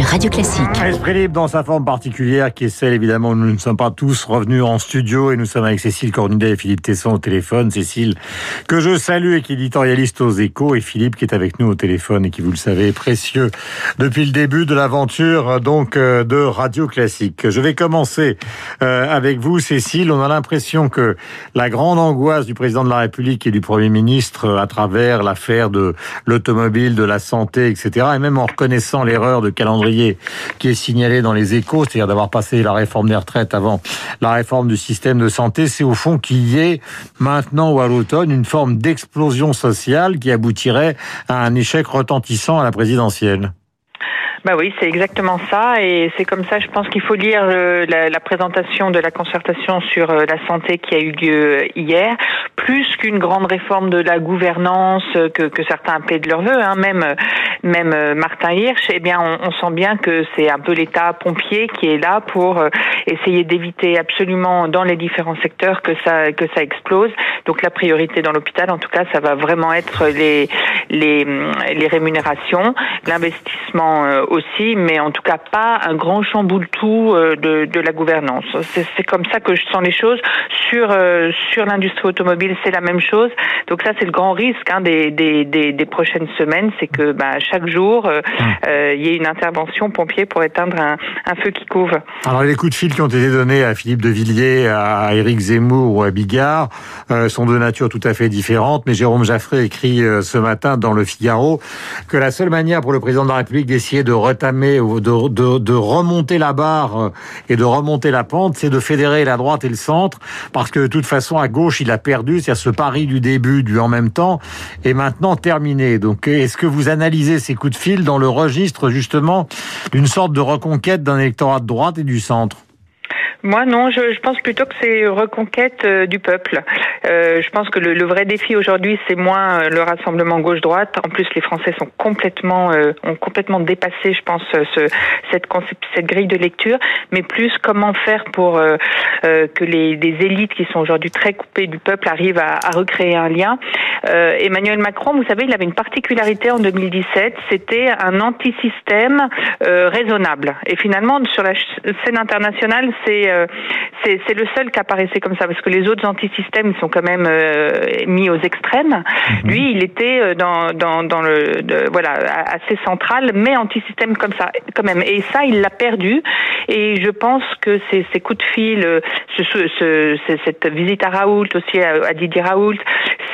sur Radio Classique. Esprit libre dans sa forme particulière qui est celle évidemment où nous ne sommes pas tous revenus en studio et nous sommes avec Cécile Cornudet et Philippe Tesson au téléphone. Cécile que je salue et qui est éditorialiste aux échos et Philippe qui est avec nous au téléphone et qui vous le savez est précieux depuis le début de l'aventure donc euh, de Radio Classique. Je vais commencer euh, avec vous Cécile. On a l'impression que la grande angoisse du président de la République et du Premier ministre à travers l'affaire de l'automobile, de la santé, etc. et même en reconnaissant l'erreur de calendrier qui est signalé dans les échos, c'est-à-dire d'avoir passé la réforme des retraites avant la réforme du système de santé, c'est au fond qu'il y ait maintenant ou à l'automne une forme d'explosion sociale qui aboutirait à un échec retentissant à la présidentielle. Bah oui, c'est exactement ça, et c'est comme ça, je pense qu'il faut lire euh, la, présentation de la concertation sur euh, la santé qui a eu lieu hier, plus qu'une grande réforme de la gouvernance que, certains appellent de leur vœu, hein, même même Martin Hirsch. Eh bien, on, on sent bien que c'est un peu l'État pompier qui est là pour euh, essayer d'éviter absolument dans les différents secteurs que ça que ça explose. Donc la priorité dans l'hôpital, en tout cas, ça va vraiment être les les, les rémunérations, l'investissement aussi, mais en tout cas pas un grand chamboule-tout euh, de, de la gouvernance. C'est comme ça que je sens les choses. Sur euh, sur l'industrie automobile, c'est la même chose. Donc ça, c'est le grand risque hein, des, des, des, des, prochaines semaines, c'est que bah, chaque jour, euh, mmh. il y ait une intervention pompier pour éteindre un, un, feu qui couve. Alors les coups de fil qui ont été donnés à Philippe de Villiers, à Éric Zemmour ou à Bigard sont de nature tout à fait différente, mais Jérôme Jaffré écrit ce matin dans le Figaro que la seule manière pour le président de la République d'essayer de retamer de, de, de, remonter la barre euh, et de remonter la pente, c'est de fédérer la droite et le centre, parce que de toute façon, à gauche, il a perdu, c'est-à-dire ce pari du début, du en même temps, est maintenant terminé. Donc, est-ce que vous analysez ces coups de fil dans le registre, justement, d'une sorte de reconquête d'un électorat de droite et du centre? Moi, non, je, je, pense plutôt que c'est reconquête euh, du peuple. Euh, je pense que le, le vrai défi aujourd'hui, c'est moins euh, le rassemblement gauche-droite. En plus, les Français sont complètement, euh, ont complètement dépassé, je pense, ce, cette, cette grille de lecture, mais plus comment faire pour que les, les, élites qui sont aujourd'hui très coupées du peuple arrivent à, à recréer un lien. Emmanuel Macron, vous savez, il avait une particularité en 2017, c'était un anti-système raisonnable. Et finalement, sur la scène internationale, c'est euh, c'est le seul qui apparaissait comme ça, parce que les autres antisystèmes sont quand même euh, mis aux extrêmes. Mhm. Lui, il était euh, dans, dans, dans le voilà assez central, mais antisystème comme ça quand même. Et ça, il l'a perdu. Et je pense que ces, ces coups de fil, ce, ce, cette visite à Raoult aussi à, Didier Raoult,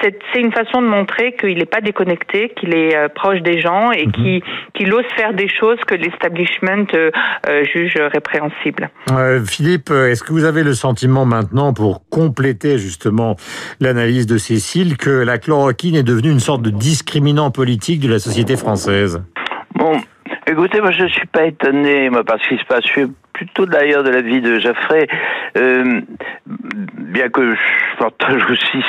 c'est une façon de montrer qu'il n'est pas déconnecté, qu'il est proche des gens et mhm. qu'il ose faire des choses que l'establishment juge répréhensibles. Philippe est-ce que vous avez le sentiment maintenant, pour compléter justement l'analyse de Cécile, que la chloroquine est devenue une sorte de discriminant politique de la société française? Bon, écoutez, moi je ne suis pas étonné, moi, par ce qui se passe. Je suis plutôt d'ailleurs de la vie de Jaffré, euh, bien que je partage aussi.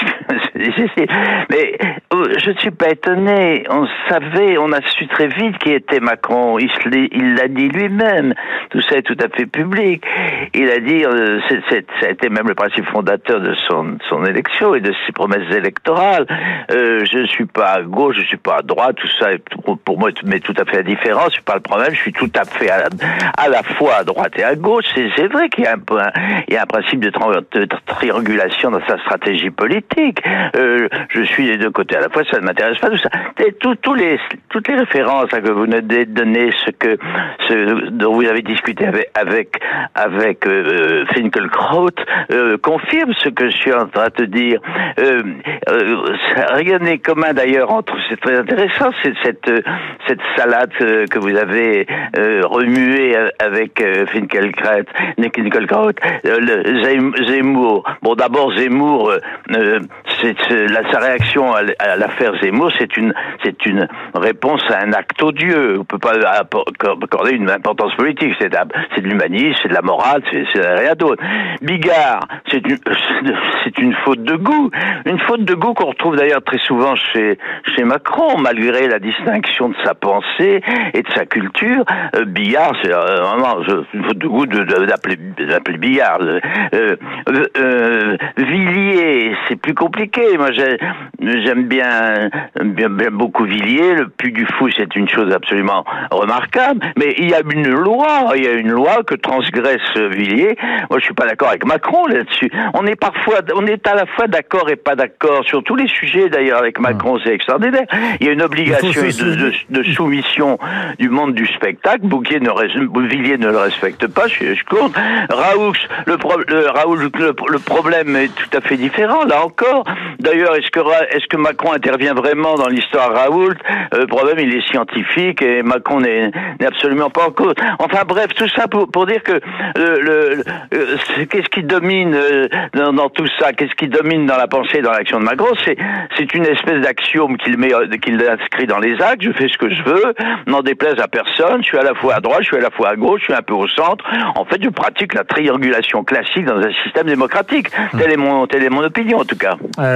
Mais oh, je ne suis pas étonné. On savait, on a su très vite qui était Macron. Il l'a dit lui-même. Tout ça est tout à fait public. Il a dit, euh, ça a été même le principe fondateur de son, élection et de ses promesses électorales. Euh, je ne suis pas à gauche, je ne suis pas à droite. Tout ça est pour moi mais tout à fait indifférent. C'est pas le problème. Je suis tout à fait à, la fois à droite et à gauche. C'est vrai qu'il y a un, y a un principe de, de triangulation dans sa stratégie politique. Euh, je suis des deux côtés à la fois, ça ne m'intéresse pas tout ça. Et tout, les, toutes les références que vous nous donné, ce que ce dont vous avez discuté avec avec, avec euh, Finkelkraut, euh, confirme ce que je suis en train de dire. Euh, euh rien n'est commun d'ailleurs entre, c'est très intéressant, cette cette salade que vous avez remuée avec Finkelkraut, Finkelkraut, Zemmour. Bon, d'abord Zemmour, pour euh, euh, c'est sa réaction à, l'affaire Zemmour, c'est une, c'est réponse à un acte odieux. On peut pas accorder une importance politique. C'est, c'est de l'humanisme, c'est de la morale, c'est, rien d'autre. Bigard, c'est une, c'est faute de goût. Une faute de goût qu'on retrouve d'ailleurs très souvent chez, Macron, malgré la distinction de sa pensée et de sa culture. Euh, Bigard, c'est euh, vraiment une faute de goût d'appeler, Bigard. Euh, euh, euh Villiers, c'est plus compliqué compliqué. Moi, j'aime bien, bien, bien, beaucoup Villiers. Le Puy du Fou, c'est une chose absolument remarquable. Mais il y a une loi, il y a une loi que transgresse Villiers. Moi, je suis pas d'accord avec Macron là-dessus. On est parfois, on est à la fois d'accord et pas d'accord sur tous les sujets. D'ailleurs, avec Macron, c'est extraordinaire. Il y a une obligation de, de, soumission du monde du spectacle. Bouquet ne, Villiers ne le respecte pas. Je, je compte. Raoult, le, le, Raoult, le, problème est tout à fait différent. Là encore. D'ailleurs, est-ce que Macron intervient vraiment dans l'histoire Raoult? Euh, Le problème, il est scientifique et Macron n'est absolument pas en cause. Enfin bref, tout ça pour, dire que le, le, euh, qu'est-ce qui domine euh, dans, tout ça? Qu'est-ce qui domine dans la pensée, dans l'action de Macron? C'est une espèce d'axiome qu'il met qu'il inscrit dans les actes. Je fais ce que je veux, n'en déplaise à personne. Je suis à la fois à droite, je suis à la fois à gauche, je suis un peu au centre. En fait, je pratique la triangulation classique dans un système démocratique. Telle est mon telle est mon opinion en tout cas. Euh,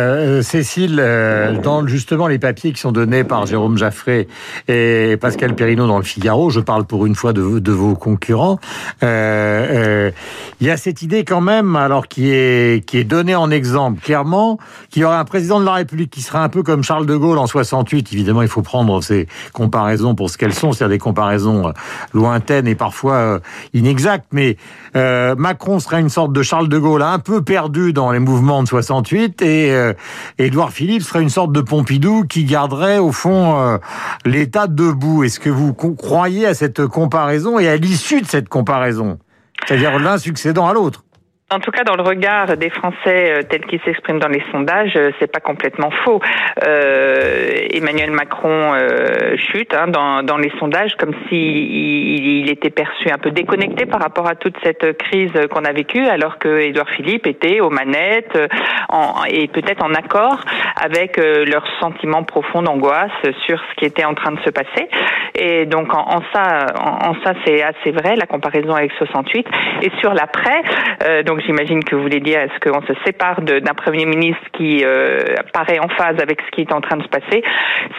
Cécile, euh, dans justement les papiers qui sont donnés par Jérôme Jaffré et Pascal Perrineau dans le Figaro, je parle pour une fois de, vos concurrents, euh, il y a cette idée quand même, alors qui est qui est donnée en exemple clairement, qu'il y aurait un président de la République qui serait un peu comme Charles de Gaulle en 68. Évidemment, il faut prendre ces comparaisons pour ce qu'elles sont, c'est-à-dire des comparaisons lointaines et parfois inexactes, mais Macron serait une sorte de Charles de Gaulle un peu perdu dans les mouvements de 68 et euh, Édouard Philippe serait une sorte de Pompidou qui garderait au fond euh, l'État debout. Est-ce que vous croyez à cette comparaison et à l'issue de cette comparaison? C'est-à-dire l'un succédant à l'autre en tout cas, dans le regard des Français euh, tels qu'ils s'expriment dans les sondages, euh, c'est pas complètement faux. Euh, Emmanuel Macron euh, chute hein, dans, dans, les sondages comme s'il il, était perçu un peu déconnecté par rapport à toute cette crise qu'on a vécue, alors que Édouard Philippe était aux manettes en, et peut-être en accord avec leur sentiment profond d'angoisse sur ce qui était en train de se passer. Et donc en, en ça, en, ça, c'est assez vrai la comparaison avec 68. Et sur l'après, donc j'imagine que vous voulez dire est-ce qu'on se sépare d'un Premier ministre qui euh, paraît en phase avec ce qui est en train de se passer?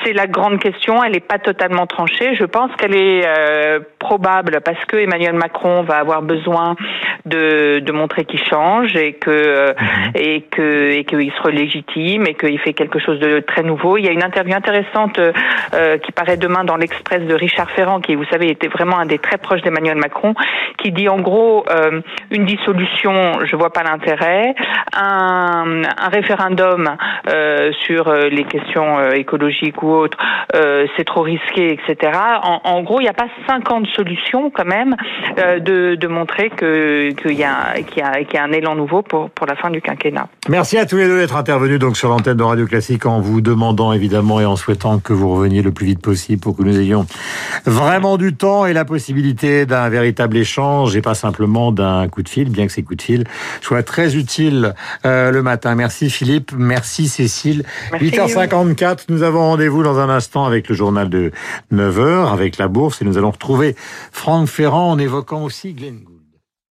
C'est la grande question, elle n'est pas totalement tranchée. Je pense qu'elle est euh, probable parce que Emmanuel Macron va avoir besoin de, de montrer qu'il change et que euh, mhm. et que et qu'il se légitime et qu'il fait quelque chose de très nouveau. Il y a une interview intéressante euh, qui paraît demain dans l'Express de Richard Ferrand, qui vous savez était vraiment un des très proches d'Emmanuel Macron, qui dit en gros une dissolution, je vois pas l'intérêt, un, un référendum euh, sur les questions écologiques ou autres, c'est trop risqué, etc. En, en gros, il n'y a pas 50 solutions quand même de, de montrer que qu'il y, a, y, y a un élan nouveau pour, pour la fin du quinquennat. Merci à tous les deux d'être intervenus donc sur l'antenne de Radio Classique en vous demandant évidemment et en souhaitant que vous reveniez le plus vite possible pour que nous ayons vraiment du temps et la possibilité d'un véritable échange et pas simplement d'un coup de fil, bien que ces coups de fil soient très utiles euh, le matin. Merci Philippe, merci Cécile. 8h54, nous avons rendez-vous dans un instant avec le journal de 9h, avec la bourse et nous allons retrouver Franck Ferrand en évoquant aussi Glenn